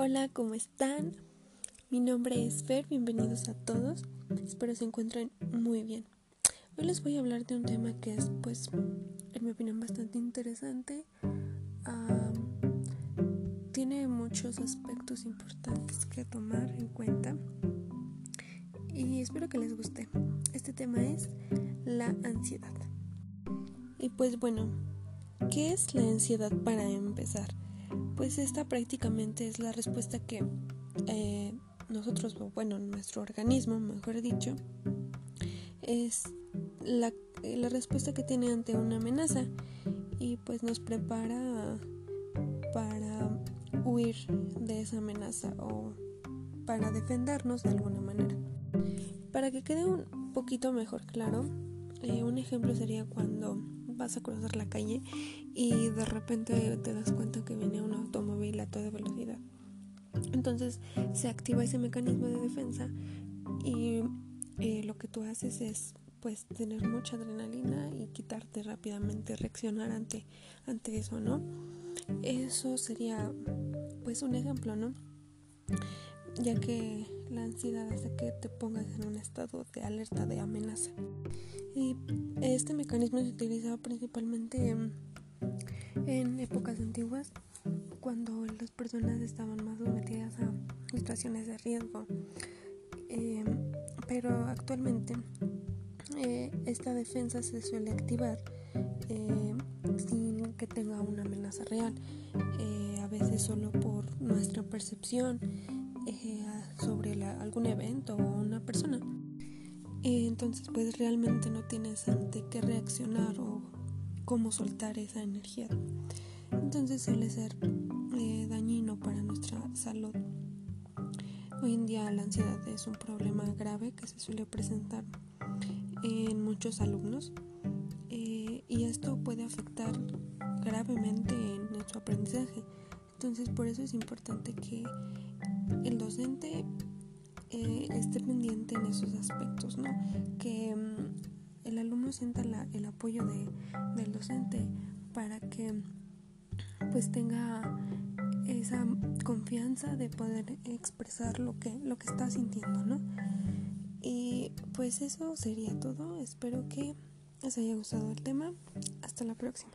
Hola, ¿cómo están? Mi nombre es Fer, bienvenidos a todos. Espero se encuentren muy bien. Hoy les voy a hablar de un tema que es, pues, en mi opinión, bastante interesante. tiene muchos aspectos importantes que tomar en cuenta y espero que les guste. Este tema es la ansiedad. Y pues bueno, ¿qué es la ansiedad para empezar? Pues esta prácticamente es la respuesta que eh, nosotros, bueno, nuestro organismo, mejor dicho, es la, la respuesta que tiene ante una amenaza y pues nos prepara para huir de esa amenaza o para defendernos de alguna manera. Para que quede un poquito mejor claro, eh, un ejemplo sería cuando vas a cruzar la calle y de repente te das cuenta que viene Entonces se activa ese mecanismo de defensa y eh, lo que tú haces es pues tener mucha adrenalina y quitarte rápidamente, reaccionar ante, ante eso, ¿no? Eso sería pues un ejemplo, ¿no? Ya que la ansiedad hace que te pongas en un estado de alerta, de amenaza. Y este mecanismo se utilizaba principalmente en, épocas antiguas, cuando las personas estaban más sometidas a situaciones de riesgo. Eh, pero actualmente eh, esta defensa se suele activar eh, sin que tenga una amenaza real, a veces solo por nuestra percepción sobre algún evento o una persona. entonces pues realmente no tienes ante qué reaccionar o cómo soltar esa energía. Entonces suele ser eh, dañino para nuestra salud. Hoy en día la ansiedad es un problema grave que se suele presentar en muchos alumnos eh, y esto puede afectar gravemente en nuestro aprendizaje. Entonces por eso es importante que el docente eh, esté pendiente en esos aspectos, ¿no? Que mm, el alumno sienta el apoyo del docente para que pues tenga esa confianza de poder expresar lo que, lo que está sintiendo, ¿no? Y pues eso sería todo. Espero que les haya gustado el tema. Hasta la próxima.